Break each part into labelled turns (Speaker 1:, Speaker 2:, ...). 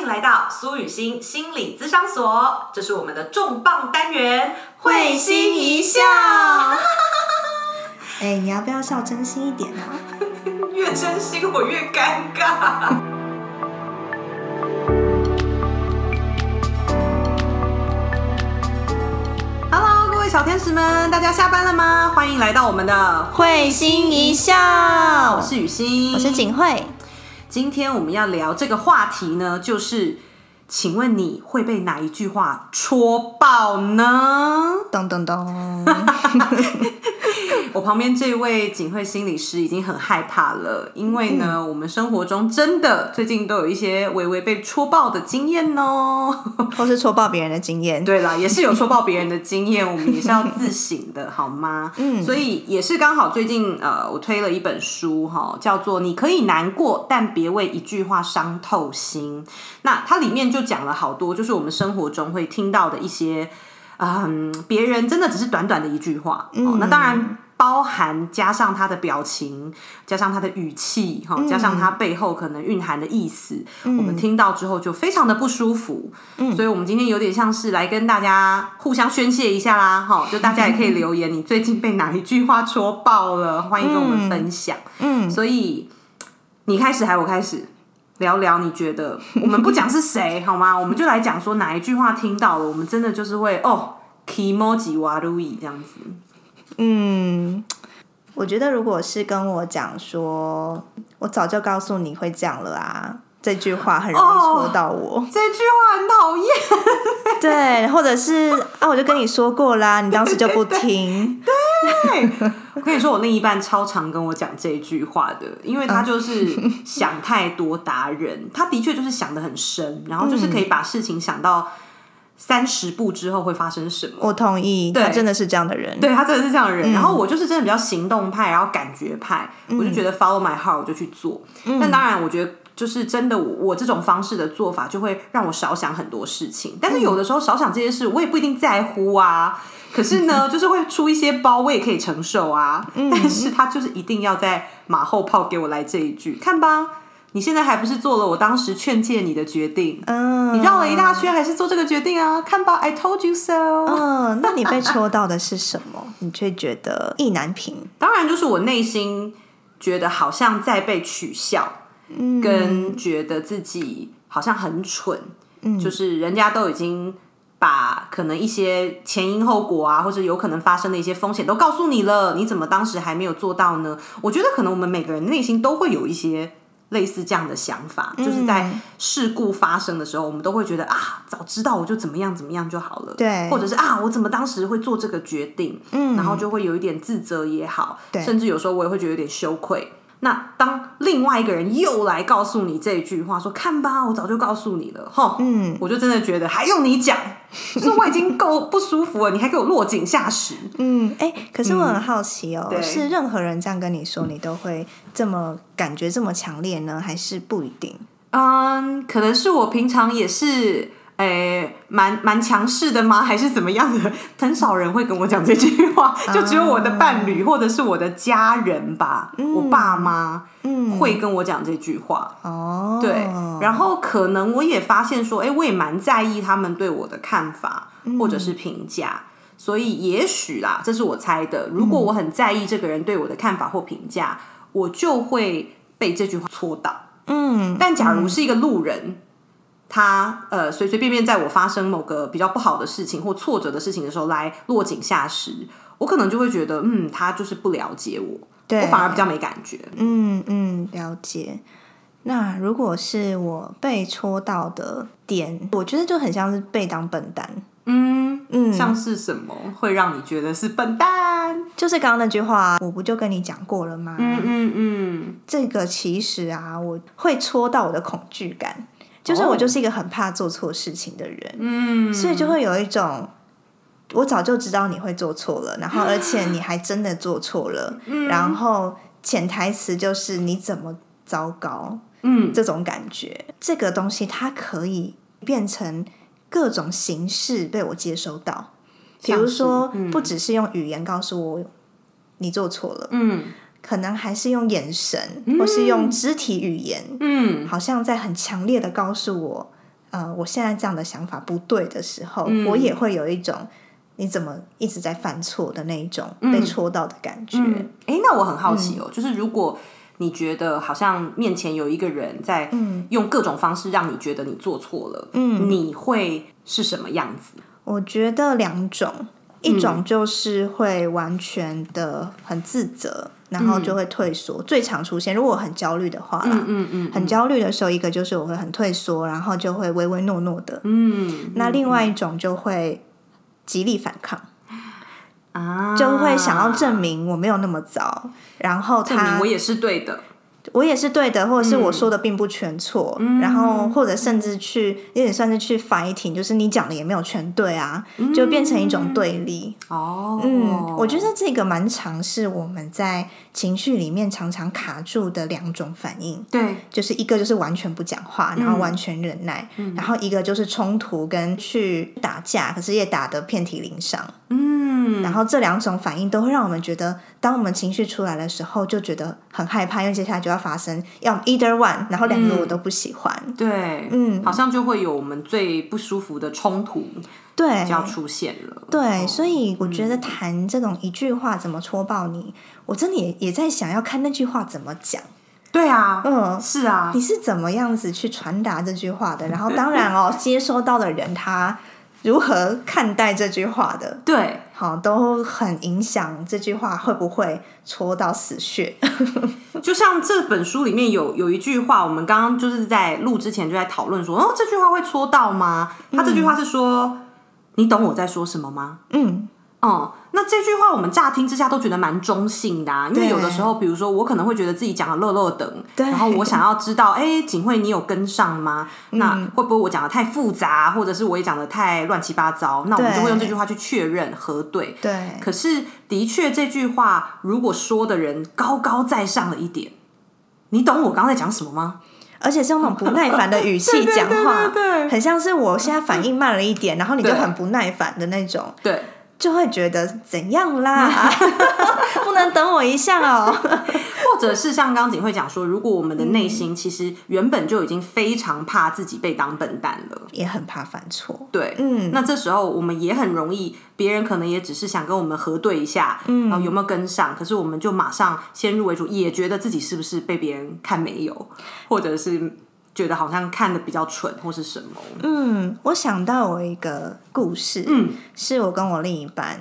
Speaker 1: 迎来到苏雨欣心理咨商所，这是我们的重磅单元，
Speaker 2: 会心一笑。哎，你要不要笑真心一点啊？
Speaker 1: 越真心我越尴尬。Hello，各位小天使们，大家下班了吗？欢迎来到我们的
Speaker 2: 会心一笑。
Speaker 1: 我是雨欣，
Speaker 2: 我是景慧。
Speaker 1: 今天我们要聊这个话题呢，就是请问你会被哪一句话戳爆呢？
Speaker 2: 噔噔噔。
Speaker 1: 我旁边这位警会心理师已经很害怕了，因为呢，我们生活中真的最近都有一些微微被戳爆的经验哦，
Speaker 2: 或是戳爆别人的经验。
Speaker 1: 对啦，也是有戳爆别人的经验，我们也是要自省的，好吗？嗯，所以也是刚好最近呃，我推了一本书哈，叫做《你可以难过，但别为一句话伤透心》。那它里面就讲了好多，就是我们生活中会听到的一些，嗯，别人真的只是短短的一句话。嗯，那当然。包含加上他的表情，加上他的语气，哈，加上他背后可能蕴含的意思，我们听到之后就非常的不舒服。嗯，所以我们今天有点像是来跟大家互相宣泄一下啦，哈，就大家也可以留言，你最近被哪一句话戳爆了？欢迎跟我们分享。嗯，所以你开始还我开始聊聊，你觉得我们不讲是谁好吗？我们就来讲说哪一句话听到了，我们真的就是会哦 wa lui 这样子。
Speaker 2: 嗯，我觉得如果是跟我讲说，我早就告诉你会这样了啊，这句话很容易戳到我。
Speaker 1: 这句话很讨厌。
Speaker 2: 对，或者是啊，我就跟你说过啦，你当时就不 听。
Speaker 1: 对，我跟你说，我另一半超常跟我讲这句话的，因为他就是想太多达人，他的确就是想的很深，然后就是可以把事情想到。三十步之后会发生什么？
Speaker 2: 我同意，他真的是这样的人。
Speaker 1: 对他真的是这样的人。然后我就是真的比较行动派，然后感觉派，我就觉得 follow my heart，我就去做。但当然，我觉得就是真的，我这种方式的做法就会让我少想很多事情。但是有的时候少想这些事，我也不一定在乎啊。可是呢，就是会出一些包，我也可以承受啊。但是他就是一定要在马后炮给我来这一句，看吧。你现在还不是做了我当时劝诫你的决定？嗯，你绕了一大圈，还是做这个决定啊？看吧，I told you so。
Speaker 2: 嗯，那你被戳到的是什么？你却觉得意难平？
Speaker 1: 当然，就是我内心觉得好像在被取笑，嗯跟觉得自己好像很蠢。嗯，就是人家都已经把可能一些前因后果啊，或者有可能发生的一些风险都告诉你了，你怎么当时还没有做到呢？我觉得可能我们每个人内心都会有一些。类似这样的想法，就是在事故发生的时候，我们都会觉得啊，早知道我就怎么样怎么样就好了，
Speaker 2: 对，
Speaker 1: 或者是啊，我怎么当时会做这个决定，嗯，然后就会有一点自责也好，甚至有时候我也会觉得有点羞愧。那当另外一个人又来告诉你这句话，说看吧，我早就告诉你了，哈，嗯，我就真的觉得还用你讲，就是我已经够不舒服了，你还给我落井下石，
Speaker 2: 嗯，哎，可是我很好奇哦，是任何人这样跟你说，你都会这么感觉这么强烈呢，还是不一定？
Speaker 1: 嗯，可能是我平常也是。诶，蛮蛮强势的吗？还是怎么样的？很少人会跟我讲这句话，就只有我的伴侣或者是我的家人吧，我爸妈会跟我讲这句话。哦，对，然后可能我也发现说，哎，我也蛮在意他们对我的看法或者是评价，所以也许啦，这是我猜的。如果我很在意这个人对我的看法或评价，我就会被这句话戳到。嗯，但假如是一个路人。他呃随随便便在我发生某个比较不好的事情或挫折的事情的时候来落井下石，我可能就会觉得，嗯，他就是不了解我，我反而比较没感觉。
Speaker 2: 嗯嗯，了解。那如果是我被戳到的点，我觉得就很像是被当笨蛋。
Speaker 1: 嗯嗯，像是什么会让你觉得是笨蛋？
Speaker 2: 就是刚刚那句话，我不就跟你讲过了吗？嗯嗯嗯，这个其实啊，我会戳到我的恐惧感。就是我就是一个很怕做错事情的人，嗯，所以就会有一种我早就知道你会做错了，然后而且 你还真的做错了，然后潜台词就是你怎么糟糕，嗯，这种感觉，这个东西它可以变成各种形式被我接收到，比如说不只是用语言告诉我你做错了，嗯。可能还是用眼神，或是用肢体语言，嗯，好像在很强烈的告诉我呃，我现在这样的想法不对的时候，我也会有一种你怎么一直在犯错的那一种被戳到的感觉。
Speaker 1: 哎，那我很好奇哦，就是如果你觉得好像面前有一个人在用各种方式让你觉得你做错了，嗯，你会是什么样子？
Speaker 2: 我觉得两种。一种就是会完全的很自责，然后就会退缩。最常出现，如果我很焦虑的话啦，嗯嗯，很焦虑的时候，一个就是我会很退缩，然后就会唯唯诺诺的。嗯，那另外一种就会极力反抗，啊，就会想要证明我没有那么糟，然后他
Speaker 1: 我也是对的。
Speaker 2: 我也是对的，或者是我说的并不全错，然后或者甚至去有点算是去 fighting，就是你讲的也没有全对啊，就变成一种对立。哦，嗯，我觉得这个蛮常是我们在情绪里面常常卡住的两种反应。
Speaker 1: 对，
Speaker 2: 就是一个就是完全不讲话，然后完全忍耐，然后一个就是冲突跟去打架，可是也打得遍体鳞伤。嗯，然后这两种反应都会让我们觉得，当我们情绪出来的时候，就觉得很害怕，因为接下来就要发生，要 either one，然后两个我都不喜欢。
Speaker 1: 对，嗯，好像就会有我们最不舒服的冲突，
Speaker 2: 对，
Speaker 1: 就要出现了。
Speaker 2: 对，所以我觉得谈这种一句话怎么戳爆你，我真的也也在想要看那句话怎么讲。
Speaker 1: 对啊，嗯，是啊，
Speaker 2: 你是怎么样子去传达这句话的？然后当然哦，接收到的人他。如何看待这句话的？
Speaker 1: 对，
Speaker 2: 好，都很影响这句话会不会戳到死穴。
Speaker 1: 就像这本书里面有有一句话，我们刚刚就是在录之前就在讨论说，哦，这句话会戳到吗？他这句话是说，你懂我在说什么吗？嗯。哦，那这句话我们乍听之下都觉得蛮中性的，啊因为有的时候，比如说我可能会觉得自己讲的乐乐等，然后我想要知道，哎，景惠你有跟上吗？那会不会我讲的太复杂，或者是我也讲的太乱七八糟？那我们就会用这句话去确认核对。
Speaker 2: 对，
Speaker 1: 可是的确这句话如果说的人高高在上了一点，你懂我刚才讲什么吗？
Speaker 2: 而且是用那种不耐烦的语气 讲话，对，很像是我现在反应慢了一点，然后你就很不耐烦的那种，
Speaker 1: 对。
Speaker 2: 就会觉得怎样啦？不能等我一下哦。
Speaker 1: 或者是像刚景会讲说，如果我们的内心其实原本就已经非常怕自己被当笨蛋了，
Speaker 2: 也很怕犯错。
Speaker 1: 对，嗯，那这时候我们也很容易，别人可能也只是想跟我们核对一下，嗯，有没有跟上，可是我们就马上先入为主，也觉得自己是不是被别人看没有，或者是。觉得好像看的比较蠢，或是什么？
Speaker 2: 嗯，我想到我一个故事，嗯，是我跟我另一半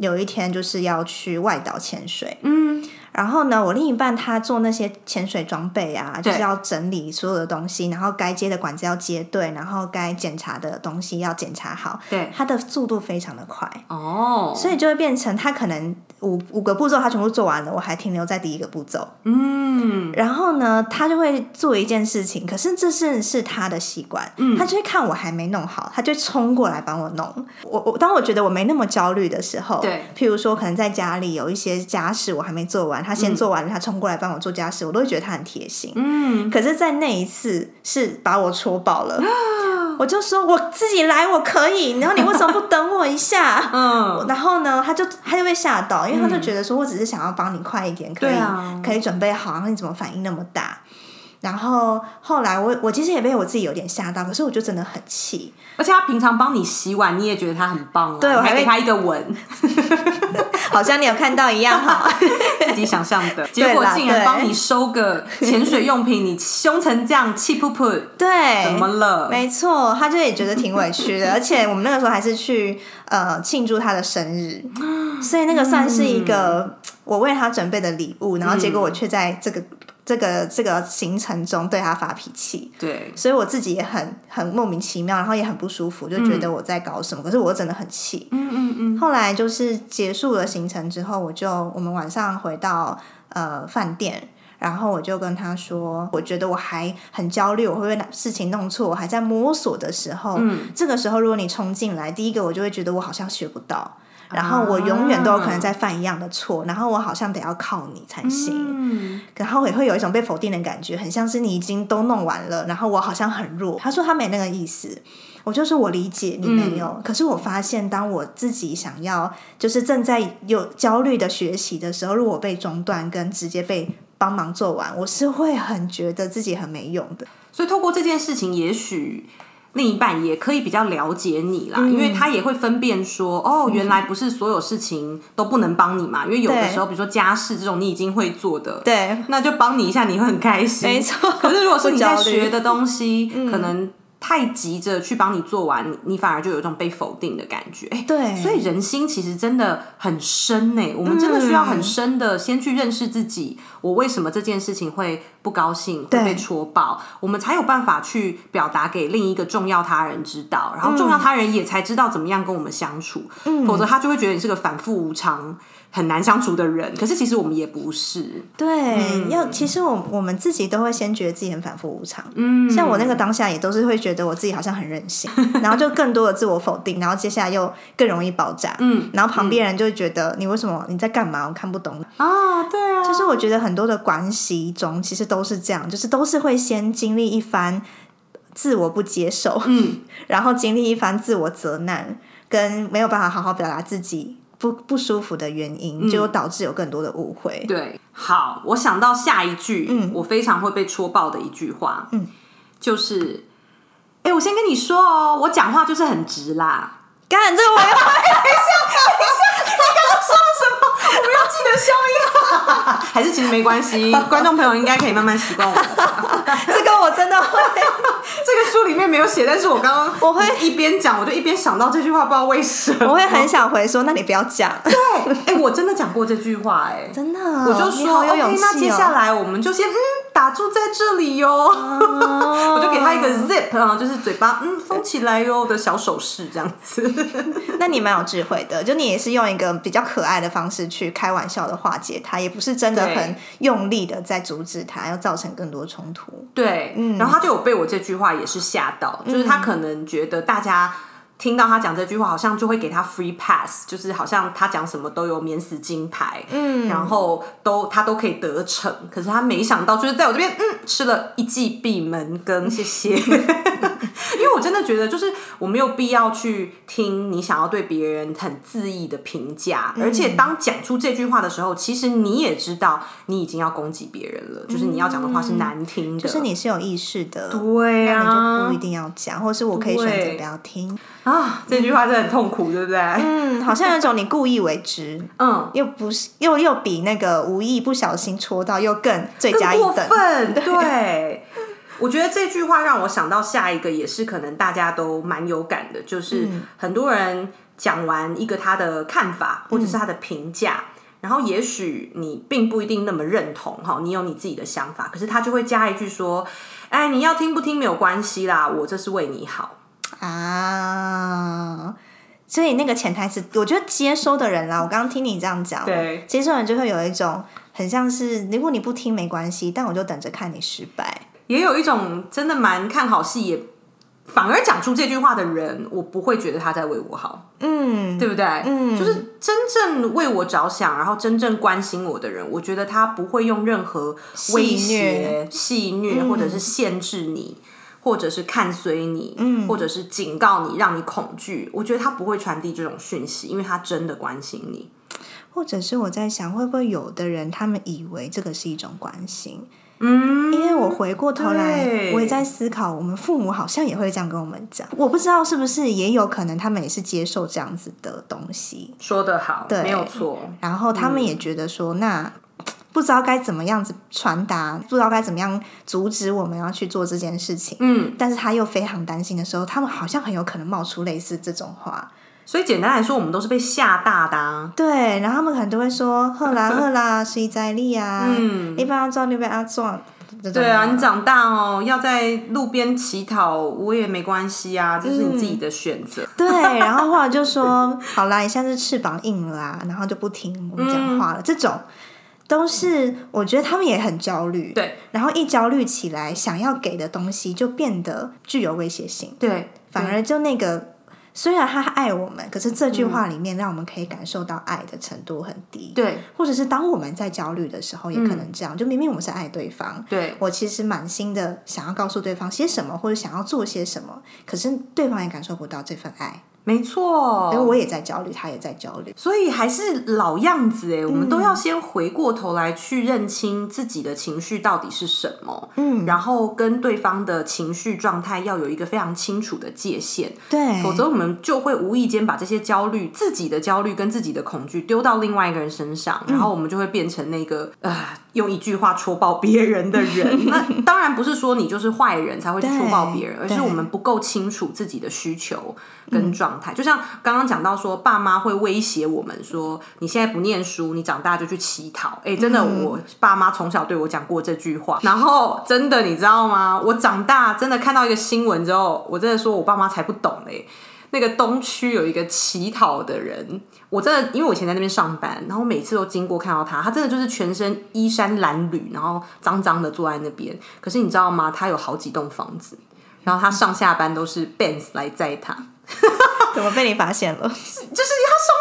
Speaker 2: 有一天就是要去外岛潜水，嗯。然后呢，我另一半他做那些潜水装备啊，就是要整理所有的东西，然后该接的管子要接对，然后该检查的东西要检查好。
Speaker 1: 对，
Speaker 2: 他的速度非常的快哦，所以就会变成他可能五五个步骤他全部做完了，我还停留在第一个步骤。嗯，然后呢，他就会做一件事情，可是这是是他的习惯，嗯，他就会看我还没弄好，他就冲过来帮我弄。我我当我觉得我没那么焦虑的时候，
Speaker 1: 对，
Speaker 2: 譬如说可能在家里有一些家事我还没做完。他先做完了，他冲过来帮我做家事，我都会觉得他很贴心。嗯，可是，在那一次是把我戳爆了，我就说我自己来，我可以。然后你为什么不等我一下？嗯，然后呢，他就他就被吓到，因为他就觉得说我只是想要帮你快一点，可以可以准备好，然后你怎么反应那么大？然后后来我我其实也被我自己有点吓到，可是我就真的很气。
Speaker 1: 而且他平常帮你洗碗，你也觉得他很棒，
Speaker 2: 对我
Speaker 1: 还给他一个吻，
Speaker 2: 好像你有看到一样哈，
Speaker 1: 自己想象的。结果竟然帮你收个潜水用品，你凶成这样，气噗噗，
Speaker 2: 对，
Speaker 1: 怎么了？
Speaker 2: 没错，他就也觉得挺委屈的。而且我们那个时候还是去呃庆祝他的生日，所以那个算是一个我为他准备的礼物，然后结果我却在这个。这个这个行程中对他发脾气，
Speaker 1: 对，
Speaker 2: 所以我自己也很很莫名其妙，然后也很不舒服，就觉得我在搞什么。可是我真的很气。嗯嗯嗯。后来就是结束了行程之后，我就我们晚上回到呃饭店，然后我就跟他说，我觉得我还很焦虑，我会不会哪事情弄错？我还在摸索的时候，嗯，这个时候如果你冲进来，第一个我就会觉得我好像学不到。然后我永远都有可能在犯一样的错，然后我好像得要靠你才行，然后也会有一种被否定的感觉，很像是你已经都弄完了，然后我好像很弱。他说他没那个意思，我就说我理解你没有。可是我发现，当我自己想要就是正在有焦虑的学习的时候，如果被中断跟直接被帮忙做完，我是会很觉得自己很没用的。
Speaker 1: 所以透过这件事情，也许。另一半也可以比较了解你啦，因为他也会分辨说，哦，原来不是所有事情都不能帮你嘛，因为有的时候，比如说家事这种你已经会做的，
Speaker 2: 对，
Speaker 1: 那就帮你一下，你会很开心。
Speaker 2: 没错。
Speaker 1: 可是如果是你在学的东西，可能。太急着去帮你做完，你反而就有一种被否定的感觉。
Speaker 2: 对，
Speaker 1: 所以人心其实真的很深呢。我们真的需要很深的先去认识自己，我为什么这件事情会不高兴，会被戳爆，我们才有办法去表达给另一个重要他人知道，然后重要他人也才知道怎么样跟我们相处。嗯否则他就会觉得你是个反复无常。很难相处的人，可是其实我们也不是。
Speaker 2: 对，要其实我我们自己都会先觉得自己很反复无常。嗯，像我那个当下也都是会觉得我自己好像很任性，然后就更多的自我否定，然后接下来又更容易爆炸。嗯，然后旁边人就会觉得你为什么你在干嘛？我看不懂。
Speaker 1: 啊，对啊，
Speaker 2: 就是我觉得很多的关系中其实都是这样，就是都是会先经历一番自我不接受，嗯，然后经历一番自我责难，跟没有办法好好表达自己。不不舒服的原因，就导致有更多的误会。
Speaker 1: 对，好，我想到下一句，嗯，我非常会被戳爆的一句话，嗯，就是，哎，我先跟你说哦，我讲话就是很直啦。
Speaker 2: 干这个我要等一
Speaker 1: 下，等一下，你刚刚说了什么？我们要记得消音，还是其实没关系，观众朋友应该可以慢慢习惯我。
Speaker 2: 这个我真的会。
Speaker 1: 这个书里面没有写，但是我刚刚
Speaker 2: 我会
Speaker 1: 一边讲，我就一边想到这句话，不知道为什么。
Speaker 2: 我会很想回说，那你不要讲。
Speaker 1: 对，哎，我真的讲过这句话，哎，
Speaker 2: 真的，
Speaker 1: 我就说，OK，那接下来我们就先嗯打住在这里哟，我就给他一个 zip 啊，就是嘴巴嗯封起来哟的小手势，这样子。
Speaker 2: 那你蛮有智慧的，就你也是用一个比较可爱的方式去开玩笑的化解他，也不是真的很用力的在阻止他，要造成更多冲突。
Speaker 1: 对，嗯，然后他就有被我这句话也是吓到，就是他可能觉得大家。听到他讲这句话，好像就会给他 free pass，就是好像他讲什么都有免死金牌，嗯，然后都他都可以得逞。可是他没想到，就是在我这边，嗯，吃了一记闭门羹，谢谢。真的觉得，就是我没有必要去听你想要对别人很恣意的评价，而且当讲出这句话的时候，其实你也知道你已经要攻击别人了，就是你要讲的话是难听的，
Speaker 2: 就是你是有意识的，
Speaker 1: 对啊，
Speaker 2: 你就不一定要讲，或是我可以选择不要听。
Speaker 1: 啊，这句话真的很痛苦，对不对？
Speaker 2: 嗯，好像有种你故意为之，嗯，又不是，又又比那个无意不小心戳到又更最加一等。
Speaker 1: 对，我觉得这句话让我想到下一个，也是可能大家都蛮有感的，就是很多人讲完一个他的看法或者是他的评价，然后也许你并不一定那么认同哈，你有你自己的想法，可是他就会加一句说：“哎，你要听不听没有关系啦，我这是为你好。”
Speaker 2: 啊，所以那个潜台词，我觉得接收的人啦，我刚刚听你这样讲，
Speaker 1: 对，
Speaker 2: 接收人就会有一种很像是，如果你不听没关系，但我就等着看你失败。
Speaker 1: 也有一种真的蛮看好戏，也反而讲出这句话的人，我不会觉得他在为我好，嗯，对不对？嗯，就是真正为我着想，然后真正关心我的人，我觉得他不会用任何威胁、戏虐或者是限制你。或者是看随你，嗯，或者是警告你，让你恐惧。我觉得他不会传递这种讯息，因为他真的关心你。
Speaker 2: 或者是我在想，会不会有的人他们以为这个是一种关心？嗯，回过头来，我也在思考，我们父母好像也会这样跟我们讲。我不知道是不是也有可能，他们也是接受这样子的东西。
Speaker 1: 说得好，
Speaker 2: 对，
Speaker 1: 没有错。
Speaker 2: 然后他们也觉得说，那。不知道该怎么样子传达，不知道该怎么样阻止我们要去做这件事情。嗯，但是他又非常担心的时候，他们好像很有可能冒出类似这种话。
Speaker 1: 所以简单来说，我们都是被吓大的。
Speaker 2: 对，然后他们可能都会说：“赫啦赫啦，谁在力啊？嗯一般要撞就被阿撞。”
Speaker 1: 对啊，你长大哦，要在路边乞讨，我也没关系啊，这是你自己的选择。
Speaker 2: 对，然后后来就说：“好啦，你现在是翅膀硬了啊，然后就不听我们讲话了。”这种。都是我觉得他们也很焦虑，
Speaker 1: 对，
Speaker 2: 然后一焦虑起来，想要给的东西就变得具有威胁性，
Speaker 1: 对，
Speaker 2: 反而就那个虽然他爱我们，可是这句话里面让我们可以感受到爱的程度很低，
Speaker 1: 对，
Speaker 2: 或者是当我们在焦虑的时候，也可能这样，就明明我们是爱对方，
Speaker 1: 对。
Speaker 2: 我其实满心的想要告诉对方些什么，或者想要做些什么，可是对方也感受不到这份爱。
Speaker 1: 没错，
Speaker 2: 因为我也在焦虑，他也在焦虑，
Speaker 1: 所以还是老样子哎，我们都要先回过头来去认清自己的情绪到底是什么，嗯，然后跟对方的情绪状态要有一个非常清楚的界限，
Speaker 2: 对，
Speaker 1: 否则我们就会无意间把这些焦虑、自己的焦虑跟自己的恐惧丢到另外一个人身上，然后我们就会变成那个呃，用一句话戳爆别人的人。那当然不是说你就是坏人才会去戳爆别人，而是我们不够清楚自己的需求跟状。状态就像刚刚讲到说，爸妈会威胁我们说，你现在不念书，你长大就去乞讨。哎，真的，我爸妈从小对我讲过这句话。然后真的，你知道吗？我长大真的看到一个新闻之后，我真的说我爸妈才不懂嘞。那个东区有一个乞讨的人，我真的因为我以前在那边上班，然后每次都经过看到他，他真的就是全身衣衫褴褛，然后脏脏的坐在那边。可是你知道吗？他有好几栋房子，然后他上下班都是 Benz 来载他。
Speaker 2: 怎么被你发现了？
Speaker 1: 就是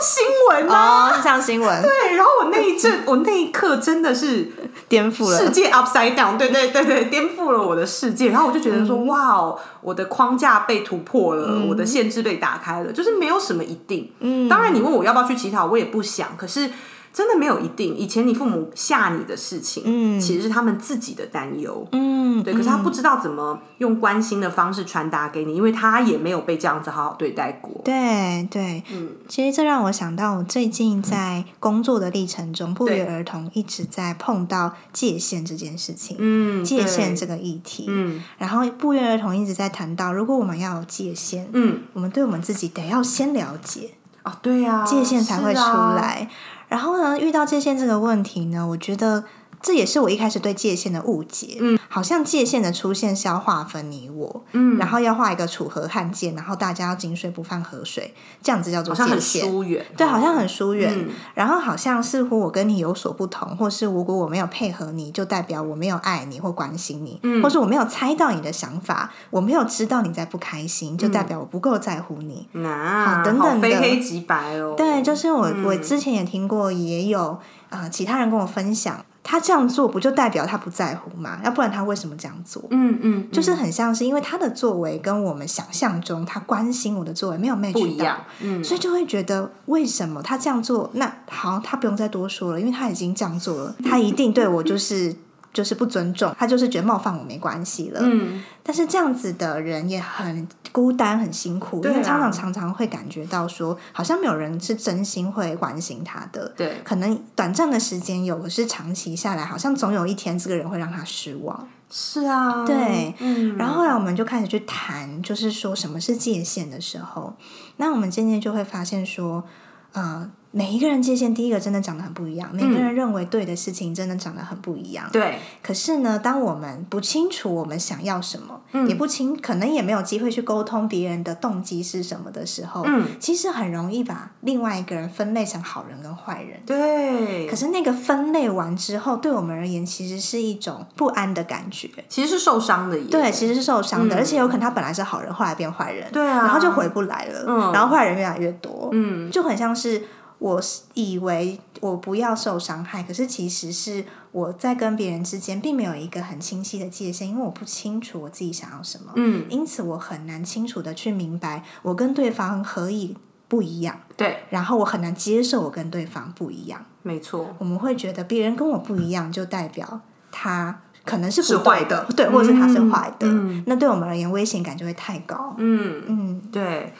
Speaker 1: 新闻啊，
Speaker 2: 上新闻。
Speaker 1: 对，然后我那一阵，我那一刻真的是
Speaker 2: 颠覆了
Speaker 1: 世界 upside down，对对对对，颠覆了我的世界。然后我就觉得说，哇哦，我的框架被突破了，我的限制被打开了，就是没有什么一定。嗯，当然你问我要不要去乞讨，我也不想。可是。真的没有一定。以前你父母吓你的事情，嗯，其实是他们自己的担忧，嗯，对。可是他不知道怎么用关心的方式传达给你，因为他也没有被这样子好好对待过。
Speaker 2: 对对，嗯。其实这让我想到，我最近在工作的历程中，不约而同一直在碰到界限这件事情，嗯，界限这个议题，嗯。然后不约而同一直在谈到，如果我们要有界限，嗯，我们对我们自己得要先了解
Speaker 1: 啊，对呀，
Speaker 2: 界限才会出来。然后呢，遇到界限这个问题呢，我觉得。这也是我一开始对界限的误解，嗯，好像界限的出现是要划分你我，嗯，然后要画一个楚河汉界，然后大家要井水不犯河水，这样子叫做界限，
Speaker 1: 疏远，
Speaker 2: 对，好像很疏远，然后好像似乎我跟你有所不同，或是如果我没有配合你，就代表我没有爱你或关心你，嗯，或是我没有猜到你的想法，我没有知道你在不开心，就代表我不够在乎你，
Speaker 1: 啊，等等的，非黑即白哦，
Speaker 2: 对，就是我我之前也听过，也有啊，其他人跟我分享。他这样做不就代表他不在乎吗？要不然他为什么这样做？嗯嗯，就是很像是因为他的作为跟我们想象中他关心我的作为没有 match
Speaker 1: 不一样，嗯，
Speaker 2: 所以就会觉得为什么他这样做？那好，他不用再多说了，因为他已经这样做了，他一定对我就是。就是不尊重，他就是觉得冒犯我没关系了。嗯，但是这样子的人也很孤单、很辛苦，因为常常常常会感觉到说，好像没有人是真心会关心他的。
Speaker 1: 对，
Speaker 2: 可能短暂的时间有，可是长期下来，好像总有一天这个人会让他失望。
Speaker 1: 是啊，
Speaker 2: 对。嗯，然后后来我们就开始去谈，就是说什么是界限的时候，那我们渐渐就会发现说，呃。每一个人界限，第一个真的长得很不一样。每个人认为对的事情，真的长得很不一样。
Speaker 1: 对。
Speaker 2: 可是呢，当我们不清楚我们想要什么，也不清，可能也没有机会去沟通别人的动机是什么的时候，嗯，其实很容易把另外一个人分类成好人跟坏人。
Speaker 1: 对。
Speaker 2: 可是那个分类完之后，对我们而言，其实是一种不安的感觉。
Speaker 1: 其实是受伤的。
Speaker 2: 对，其实是受伤的，而且有可能他本来是好人，后来变坏人。
Speaker 1: 对啊。
Speaker 2: 然后就回不来了。嗯。然后坏人越来越多。嗯。就很像是。我以为我不要受伤害，可是其实是我在跟别人之间并没有一个很清晰的界限，因为我不清楚我自己想要什么，嗯，因此我很难清楚的去明白我跟对方何以不一样，
Speaker 1: 对，
Speaker 2: 然后我很难接受我跟对方不一样，
Speaker 1: 没错，
Speaker 2: 我们会觉得别人跟我不一样，就代表他可能是
Speaker 1: 是坏的，
Speaker 2: 对，或者是他是坏的，那对我们而言危险感就会太高，
Speaker 1: 嗯。嗯，对。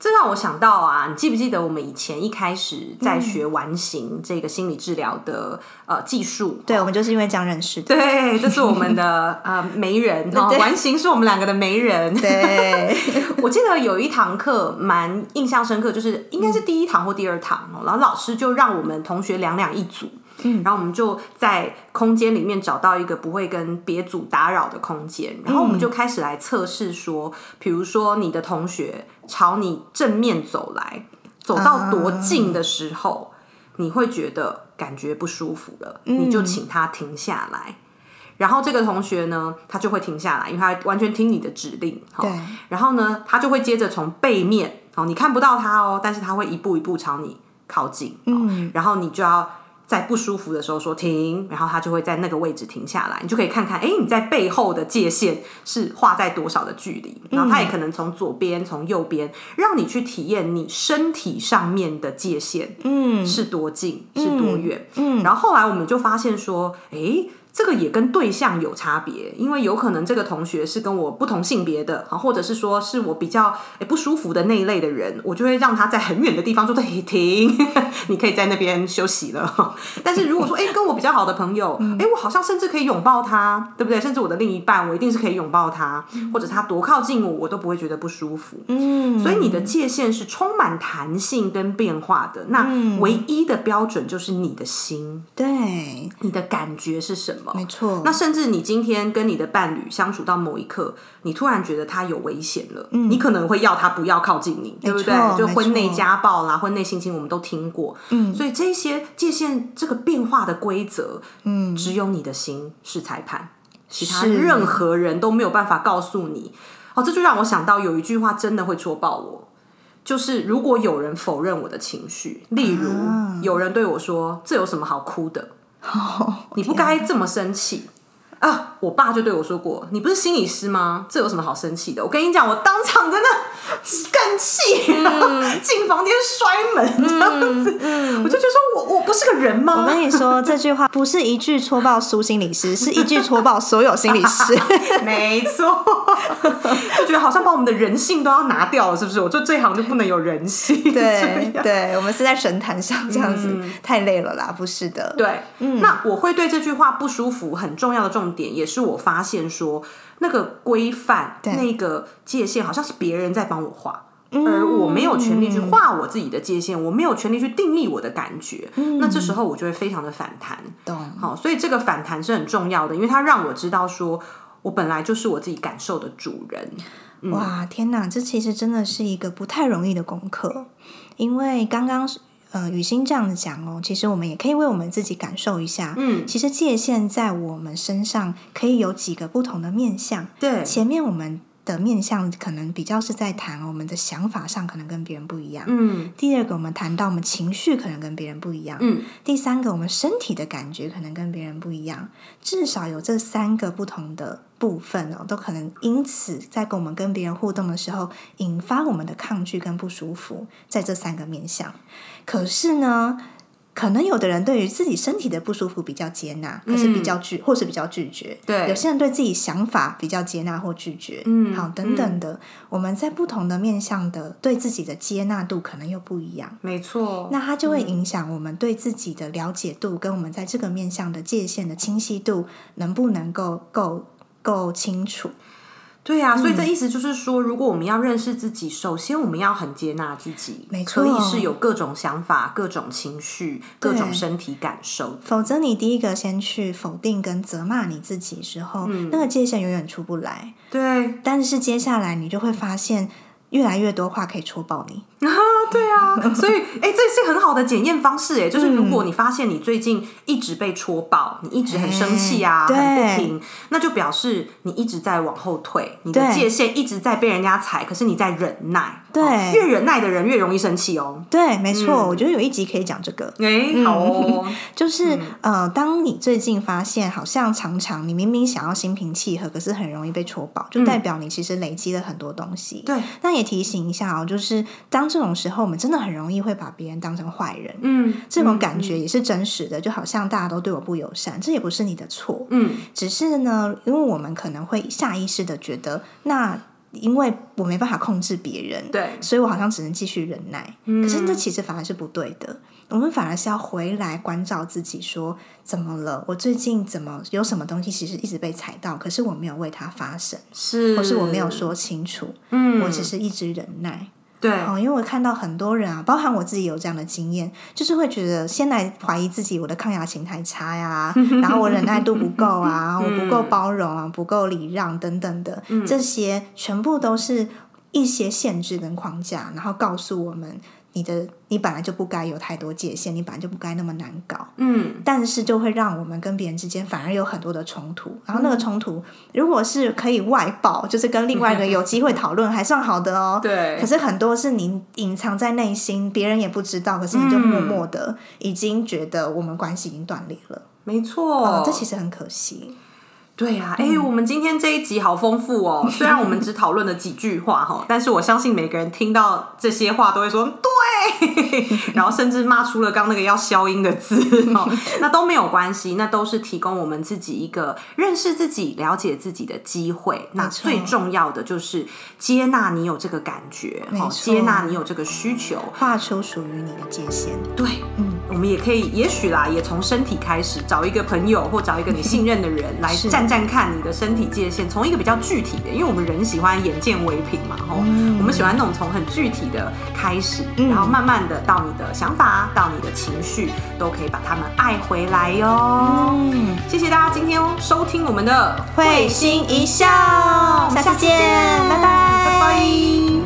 Speaker 1: 这让我想到啊，你记不记得我们以前一开始在学完形这个心理治疗的呃技术？
Speaker 2: 对，我们就是因为这样认识的。
Speaker 1: 对，这是我们的呃媒人 哦，完形是我们两个的媒人。
Speaker 2: 对，
Speaker 1: 我记得有一堂课蛮印象深刻，就是应该是第一堂或第二堂，然后老师就让我们同学两两一组。嗯，然后我们就在空间里面找到一个不会跟别组打扰的空间，然后我们就开始来测试说，比如说你的同学朝你正面走来，走到多近的时候，你会觉得感觉不舒服了，你就请他停下来。然后这个同学呢，他就会停下来，因为他完全听你的指令。
Speaker 2: 对。
Speaker 1: 然后呢，他就会接着从背面哦，你看不到他哦，但是他会一步一步朝你靠近。嗯。然后你就要。在不舒服的时候说停，然后他就会在那个位置停下来，你就可以看看，哎，你在背后的界限是画在多少的距离，然后他也可能从左边、从右边，让你去体验你身体上面的界限，嗯，是多近，是多远，嗯，然后后来我们就发现说，哎。这个也跟对象有差别，因为有可能这个同学是跟我不同性别的，或者是说是我比较诶不舒服的那一类的人，我就会让他在很远的地方说：“停，你可以在那边休息了。”但是如果说诶跟我比较好的朋友，诶我好像甚至可以拥抱他，对不对？甚至我的另一半，我一定是可以拥抱他，或者他多靠近我，我都不会觉得不舒服。嗯，所以你的界限是充满弹性跟变化的。那唯一的标准就是你的心，
Speaker 2: 对，
Speaker 1: 你的感觉是什么？
Speaker 2: 没错，
Speaker 1: 那甚至你今天跟你的伴侣相处到某一刻，你突然觉得他有危险了，你可能会要他不要靠近你，对不对？就婚内家暴啦，婚内性侵，我们都听过。嗯，所以这些界限这个变化的规则，嗯，只有你的心是裁判，其他任何人都没有办法告诉你。哦，这就让我想到有一句话真的会戳爆我，就是如果有人否认我的情绪，例如有人对我说：“这有什么好哭的？” 你不该这么生气啊！我爸就对我说过：“你不是心理师吗？这有什么好生气的？”我跟你讲，我当场真的 更气，进房间摔门这样子。我就觉得说我我不是个人吗？
Speaker 2: 我跟你说这句话不是一句戳爆苏心理师，是一句戳爆所有心理师。
Speaker 1: 没错，就觉得好像把我们的人性都要拿掉了，是不是？我做这行就不能有人性？
Speaker 2: 对对，我们是在神坛上这样子，太累了啦，不是的。
Speaker 1: 对，那我会对这句话不舒服，很重要的重点也是。是我发现说，那个规范、那个界限，好像是别人在帮我画，而我没有权利去画我自己的界限，我没有权利去定义我的感觉。那这时候我就会非常的反弹。
Speaker 2: 懂
Speaker 1: 好，所以这个反弹是很重要的，因为它让我知道说，我本来就是我自己感受的主人。
Speaker 2: 哇，天哪，这其实真的是一个不太容易的功课，因为刚刚。呃，雨欣这样子讲哦，其实我们也可以为我们自己感受一下。嗯，其实界限在我们身上可以有几个不同的面向。
Speaker 1: 对，
Speaker 2: 前面我们。的面向可能比较是在谈我们的想法上可能跟别人不一样。嗯，第二个我们谈到我们情绪可能跟别人不一样。嗯，第三个我们身体的感觉可能跟别人不一样。至少有这三个不同的部分哦，都可能因此在跟我们跟别人互动的时候，引发我们的抗拒跟不舒服。在这三个面向，可是呢？可能有的人对于自己身体的不舒服比较接纳，可是比较拒或是比较拒绝。
Speaker 1: 对，
Speaker 2: 有些人对自己想法比较接纳或拒绝。嗯，好，等等的，我们在不同的面向的对自己的接纳度可能又不一样。
Speaker 1: 没错，
Speaker 2: 那它就会影响我们对自己的了解度，跟我们在这个面向的界限的清晰度，能不能够够够清楚。
Speaker 1: 对呀，所以这意思就是说，如果我们要认识自己，首先我们要很接纳自己，
Speaker 2: 没错，
Speaker 1: 可以是有各种想法、各种情绪、各种身体感受。
Speaker 2: 否则，你第一个先去否定跟责骂你自己时候，那个界限永远出不来。
Speaker 1: 对，
Speaker 2: 但是接下来你就会发现。越来越多话可以戳爆你
Speaker 1: 啊！对啊，所以哎，这是很好的检验方式哎，就是如果你发现你最近一直被戳爆，你一直很生气啊，很不平，那就表示你一直在往后退，你的界限一直在被人家踩，可是你在忍耐。
Speaker 2: 对，
Speaker 1: 越忍耐的人越容易生气哦。
Speaker 2: 对，没错，我觉得有一集可以讲这个。
Speaker 1: 哎，好哦，
Speaker 2: 就是呃，当你最近发现好像常常你明明想要心平气和，可是很容易被戳爆，就代表你其实累积了很多东西。
Speaker 1: 对，
Speaker 2: 那也提醒一下哦，就是当这种时候，我们真的很容易会把别人当成坏人。嗯，这种感觉也是真实的，就好像大家都对我不友善，这也不是你的错。嗯，只是呢，因为我们可能会下意识的觉得那。因为我没办法控制别人，
Speaker 1: 对，
Speaker 2: 所以我好像只能继续忍耐。可是这其实反而是不对的，我们反而是要回来关照自己，说怎么了？我最近怎么有什么东西其实一直被踩到，可是我没有为它发声，
Speaker 1: 是，
Speaker 2: 或是我没有说清楚，嗯，我只是一直忍耐。
Speaker 1: 对，
Speaker 2: 哦，因为我看到很多人啊，包含我自己有这样的经验，就是会觉得先来怀疑自己，我的抗压性太差呀，然后我忍耐度不够啊，我不够包容啊，不够礼让等等的，这些全部都是一些限制跟框架，然后告诉我们你的你本来就不该有太多界限，你本来就不该那么难搞。嗯，但是就会让我们跟别人之间反而有很多的冲突。然后那个冲突，如果是可以外爆，就是跟另外一个有机会讨论，还算好的哦。
Speaker 1: 对。
Speaker 2: 可是很多是你隐藏在内心，别人也不知道，可是你就默默的已经觉得我们关系已经断裂了。
Speaker 1: 没错，
Speaker 2: 这其实很可惜。
Speaker 1: 对呀，哎，我们今天这一集好丰富哦。虽然我们只讨论了几句话哈，但是我相信每个人听到这些话都会说对，然后甚至骂出了刚那个要消音的字哦，那都没有关系，那都是提供我们自己一个认识自己、了解自己的机会。那最重要的就是接纳你有这个感觉，好，接纳你有这个需求，
Speaker 2: 画出属于你的界限。
Speaker 1: 对，嗯，我们也可以，也许啦，也从身体开始，找一个朋友或找一个你信任的人 来站。站看你的身体界限，从一个比较具体的，因为我们人喜欢眼见为凭嘛，吼，我们喜欢那种从很具体的开始，然后慢慢慢的到你的想法，到你的情绪，都可以把他们爱回来哟。谢谢大家今天收听我们的
Speaker 2: 会心一笑，下次见，拜拜，
Speaker 1: 拜拜。